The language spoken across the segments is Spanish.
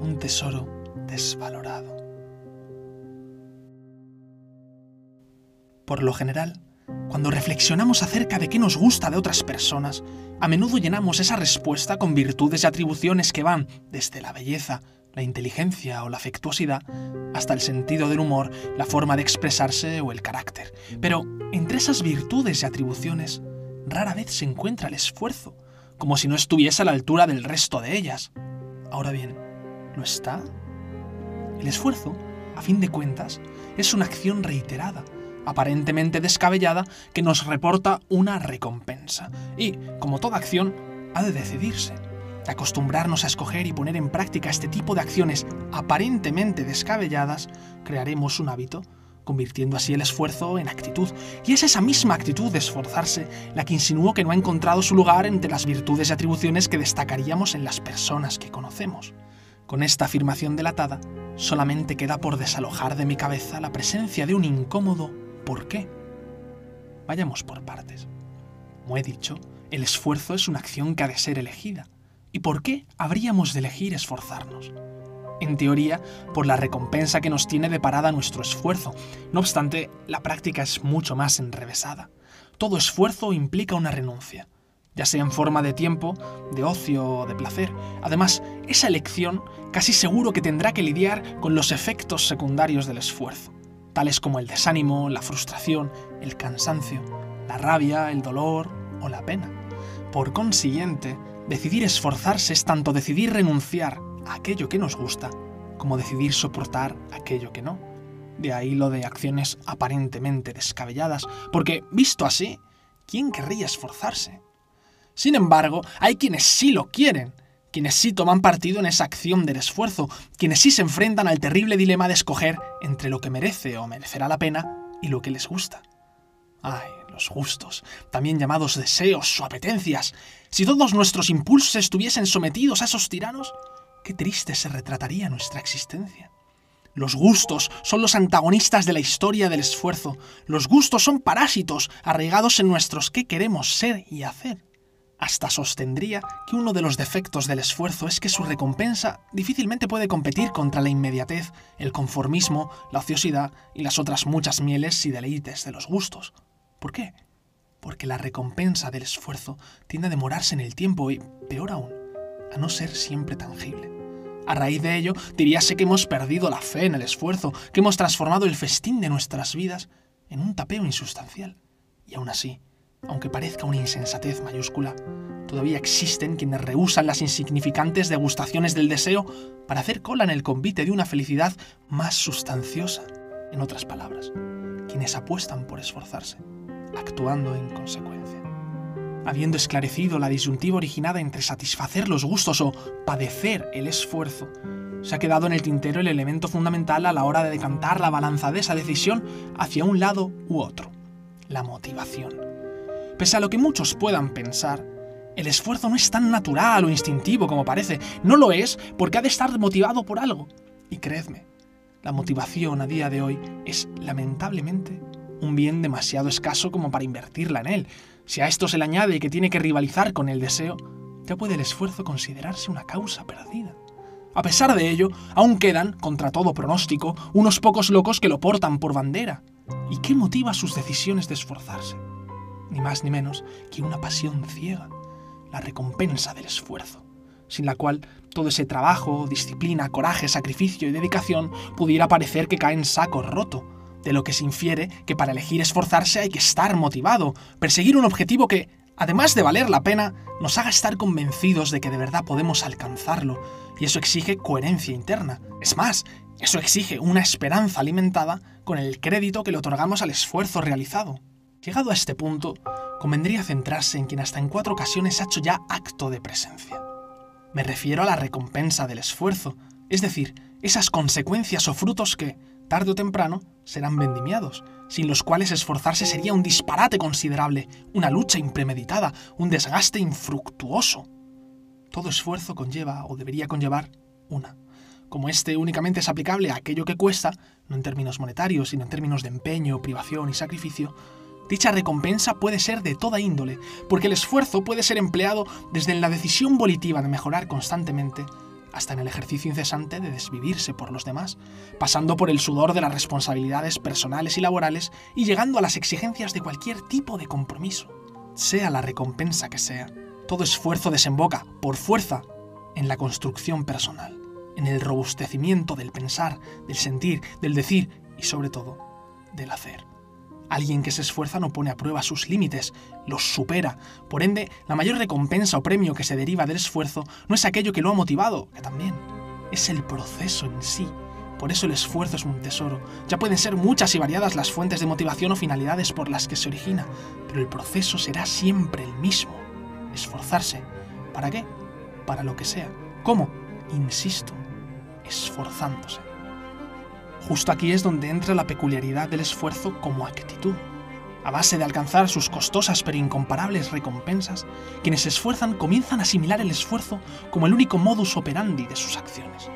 un tesoro desvalorado. Por lo general, cuando reflexionamos acerca de qué nos gusta de otras personas, a menudo llenamos esa respuesta con virtudes y atribuciones que van desde la belleza, la inteligencia o la afectuosidad, hasta el sentido del humor, la forma de expresarse o el carácter. Pero entre esas virtudes y atribuciones, rara vez se encuentra el esfuerzo, como si no estuviese a la altura del resto de ellas. Ahora bien, ¿lo está? El esfuerzo, a fin de cuentas, es una acción reiterada, aparentemente descabellada, que nos reporta una recompensa. Y, como toda acción, ha de decidirse. De acostumbrarnos a escoger y poner en práctica este tipo de acciones aparentemente descabelladas, crearemos un hábito, convirtiendo así el esfuerzo en actitud. Y es esa misma actitud de esforzarse la que insinuó que no ha encontrado su lugar entre las virtudes y atribuciones que destacaríamos en las personas que conocemos. Con esta afirmación delatada, solamente queda por desalojar de mi cabeza la presencia de un incómodo ¿por qué? Vayamos por partes. Como he dicho, el esfuerzo es una acción que ha de ser elegida. ¿Y por qué habríamos de elegir esforzarnos? En teoría, por la recompensa que nos tiene deparada nuestro esfuerzo. No obstante, la práctica es mucho más enrevesada. Todo esfuerzo implica una renuncia, ya sea en forma de tiempo, de ocio o de placer. Además, esa elección casi seguro que tendrá que lidiar con los efectos secundarios del esfuerzo, tales como el desánimo, la frustración, el cansancio, la rabia, el dolor o la pena. Por consiguiente, decidir esforzarse es tanto decidir renunciar a aquello que nos gusta como decidir soportar aquello que no. De ahí lo de acciones aparentemente descabelladas, porque, visto así, ¿quién querría esforzarse? Sin embargo, hay quienes sí lo quieren, quienes sí toman partido en esa acción del esfuerzo, quienes sí se enfrentan al terrible dilema de escoger entre lo que merece o merecerá la pena y lo que les gusta. Ay, los gustos, también llamados deseos o apetencias. Si todos nuestros impulsos estuviesen sometidos a esos tiranos, qué triste se retrataría nuestra existencia. Los gustos son los antagonistas de la historia del esfuerzo. Los gustos son parásitos arraigados en nuestros qué queremos ser y hacer. Hasta sostendría que uno de los defectos del esfuerzo es que su recompensa difícilmente puede competir contra la inmediatez, el conformismo, la ociosidad y las otras muchas mieles y deleites de los gustos. ¿Por qué? Porque la recompensa del esfuerzo tiende a demorarse en el tiempo y, peor aún, a no ser siempre tangible. A raíz de ello, diríase que hemos perdido la fe en el esfuerzo, que hemos transformado el festín de nuestras vidas en un tapeo insustancial. Y aún así, aunque parezca una insensatez mayúscula, todavía existen quienes rehusan las insignificantes degustaciones del deseo para hacer cola en el convite de una felicidad más sustanciosa. En otras palabras, quienes apuestan por esforzarse, actuando en consecuencia. Habiendo esclarecido la disyuntiva originada entre satisfacer los gustos o padecer el esfuerzo, se ha quedado en el tintero el elemento fundamental a la hora de decantar la balanza de esa decisión hacia un lado u otro, la motivación. Pese a lo que muchos puedan pensar, el esfuerzo no es tan natural o instintivo como parece. No lo es porque ha de estar motivado por algo. Y creedme, la motivación a día de hoy es lamentablemente un bien demasiado escaso como para invertirla en él. Si a esto se le añade que tiene que rivalizar con el deseo, ya puede el esfuerzo considerarse una causa perdida. A pesar de ello, aún quedan, contra todo pronóstico, unos pocos locos que lo portan por bandera. ¿Y qué motiva sus decisiones de esforzarse? Ni más ni menos que una pasión ciega, la recompensa del esfuerzo, sin la cual todo ese trabajo, disciplina, coraje, sacrificio y dedicación pudiera parecer que cae en saco roto, de lo que se infiere que para elegir esforzarse hay que estar motivado, perseguir un objetivo que, además de valer la pena, nos haga estar convencidos de que de verdad podemos alcanzarlo, y eso exige coherencia interna. Es más, eso exige una esperanza alimentada con el crédito que le otorgamos al esfuerzo realizado. Llegado a este punto, convendría centrarse en quien hasta en cuatro ocasiones ha hecho ya acto de presencia. Me refiero a la recompensa del esfuerzo, es decir, esas consecuencias o frutos que, tarde o temprano, serán vendimiados, sin los cuales esforzarse sería un disparate considerable, una lucha impremeditada, un desgaste infructuoso. Todo esfuerzo conlleva, o debería conllevar, una. Como este únicamente es aplicable a aquello que cuesta, no en términos monetarios, sino en términos de empeño, privación y sacrificio, Dicha recompensa puede ser de toda índole, porque el esfuerzo puede ser empleado desde la decisión volitiva de mejorar constantemente, hasta en el ejercicio incesante de desvivirse por los demás, pasando por el sudor de las responsabilidades personales y laborales y llegando a las exigencias de cualquier tipo de compromiso, sea la recompensa que sea. Todo esfuerzo desemboca, por fuerza, en la construcción personal, en el robustecimiento del pensar, del sentir, del decir y sobre todo, del hacer. Alguien que se esfuerza no pone a prueba sus límites, los supera. Por ende, la mayor recompensa o premio que se deriva del esfuerzo no es aquello que lo ha motivado, que también, es el proceso en sí. Por eso el esfuerzo es un tesoro. Ya pueden ser muchas y variadas las fuentes de motivación o finalidades por las que se origina, pero el proceso será siempre el mismo. Esforzarse. ¿Para qué? Para lo que sea. ¿Cómo? Insisto, esforzándose. Justo aquí es donde entra la peculiaridad del esfuerzo como actitud. A base de alcanzar sus costosas pero incomparables recompensas, quienes se esfuerzan comienzan a asimilar el esfuerzo como el único modus operandi de sus acciones.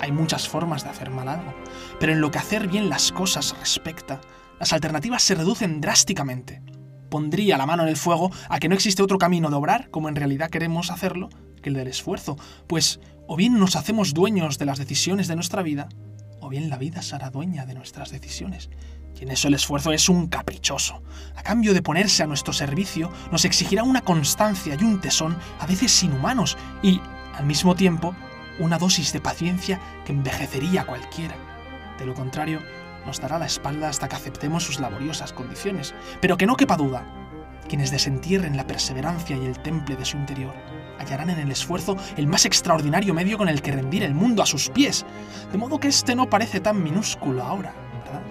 Hay muchas formas de hacer mal algo, pero en lo que hacer bien las cosas respecta, las alternativas se reducen drásticamente. Pondría la mano en el fuego a que no existe otro camino de obrar, como en realidad queremos hacerlo, que el del esfuerzo, pues o bien nos hacemos dueños de las decisiones de nuestra vida, o bien la vida será dueña de nuestras decisiones. Y en eso el esfuerzo es un caprichoso. A cambio de ponerse a nuestro servicio, nos exigirá una constancia y un tesón a veces inhumanos y, al mismo tiempo, una dosis de paciencia que envejecería a cualquiera. De lo contrario, nos dará la espalda hasta que aceptemos sus laboriosas condiciones. Pero que no quepa duda, quienes desentierren la perseverancia y el temple de su interior hallarán en el esfuerzo el más extraordinario medio con el que rendir el mundo a sus pies, de modo que este no parece tan minúsculo ahora, ¿verdad?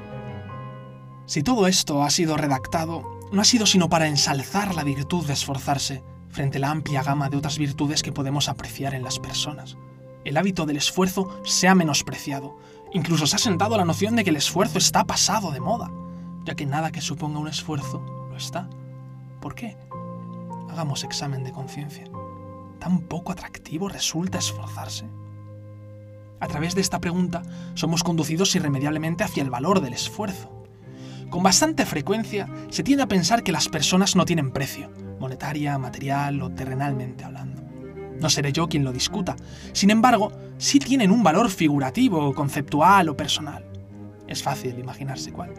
Si todo esto ha sido redactado, no ha sido sino para ensalzar la virtud de esforzarse, frente a la amplia gama de otras virtudes que podemos apreciar en las personas. El hábito del esfuerzo se ha menospreciado, incluso se ha sentado la noción de que el esfuerzo está pasado de moda, ya que nada que suponga un esfuerzo lo está. ¿Por qué? Hagamos examen de conciencia tan poco atractivo resulta esforzarse? A través de esta pregunta somos conducidos irremediablemente hacia el valor del esfuerzo. Con bastante frecuencia se tiende a pensar que las personas no tienen precio, monetaria, material o terrenalmente hablando. No seré yo quien lo discuta, sin embargo, sí tienen un valor figurativo, conceptual o personal. Es fácil imaginarse cuál.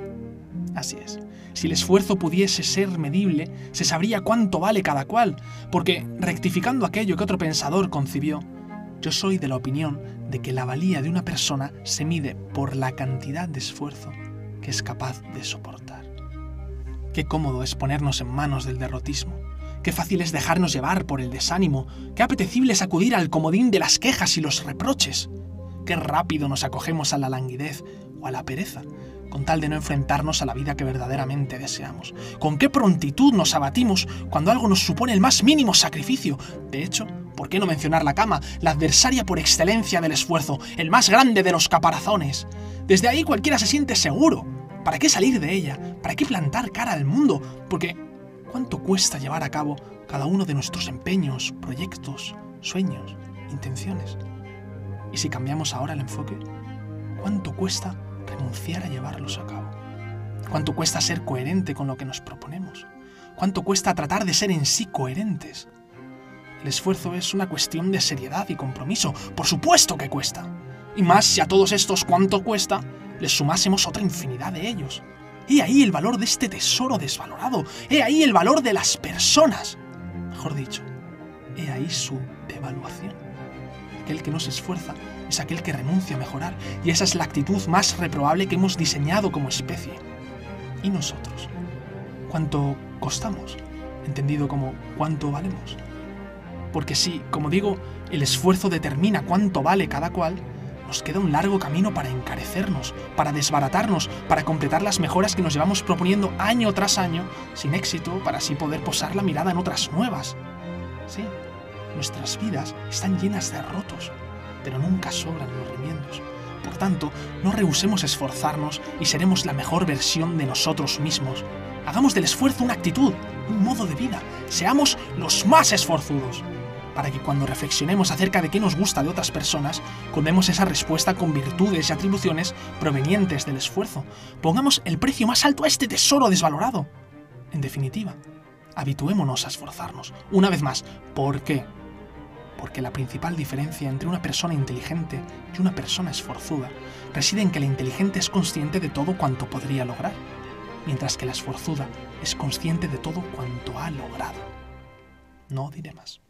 Si el esfuerzo pudiese ser medible, se sabría cuánto vale cada cual, porque, rectificando aquello que otro pensador concibió, yo soy de la opinión de que la valía de una persona se mide por la cantidad de esfuerzo que es capaz de soportar. Qué cómodo es ponernos en manos del derrotismo. Qué fácil es dejarnos llevar por el desánimo. Qué apetecible es acudir al comodín de las quejas y los reproches. Qué rápido nos acogemos a la languidez o a la pereza, con tal de no enfrentarnos a la vida que verdaderamente deseamos. Con qué prontitud nos abatimos cuando algo nos supone el más mínimo sacrificio. De hecho, ¿por qué no mencionar la cama, la adversaria por excelencia del esfuerzo, el más grande de los caparazones? Desde ahí cualquiera se siente seguro. ¿Para qué salir de ella? ¿Para qué plantar cara al mundo? Porque ¿cuánto cuesta llevar a cabo cada uno de nuestros empeños, proyectos, sueños, intenciones? Y si cambiamos ahora el enfoque, ¿cuánto cuesta renunciar a llevarlos a cabo? ¿Cuánto cuesta ser coherente con lo que nos proponemos? ¿Cuánto cuesta tratar de ser en sí coherentes? El esfuerzo es una cuestión de seriedad y compromiso. Por supuesto que cuesta. Y más si a todos estos cuánto cuesta, les sumásemos otra infinidad de ellos. He ahí el valor de este tesoro desvalorado. He ahí el valor de las personas. Mejor dicho, he ahí su devaluación. Aquel que no se esfuerza es aquel que renuncia a mejorar, y esa es la actitud más reprobable que hemos diseñado como especie. ¿Y nosotros? ¿Cuánto costamos? Entendido como cuánto valemos. Porque si, como digo, el esfuerzo determina cuánto vale cada cual, nos queda un largo camino para encarecernos, para desbaratarnos, para completar las mejoras que nos llevamos proponiendo año tras año, sin éxito, para así poder posar la mirada en otras nuevas. Sí, nuestras vidas están llenas de rotos, pero nunca sobran los remiendos. Por tanto, no rehusemos esforzarnos y seremos la mejor versión de nosotros mismos. Hagamos del esfuerzo una actitud, un modo de vida. Seamos los más esforzudos. Para que cuando reflexionemos acerca de qué nos gusta de otras personas, colmemos esa respuesta con virtudes y atribuciones provenientes del esfuerzo. Pongamos el precio más alto a este tesoro desvalorado. En definitiva, habituémonos a esforzarnos. Una vez más, ¿por qué? Porque la principal diferencia entre una persona inteligente y una persona esforzuda reside en que la inteligente es consciente de todo cuanto podría lograr, mientras que la esforzuda es consciente de todo cuanto ha logrado. No diré más.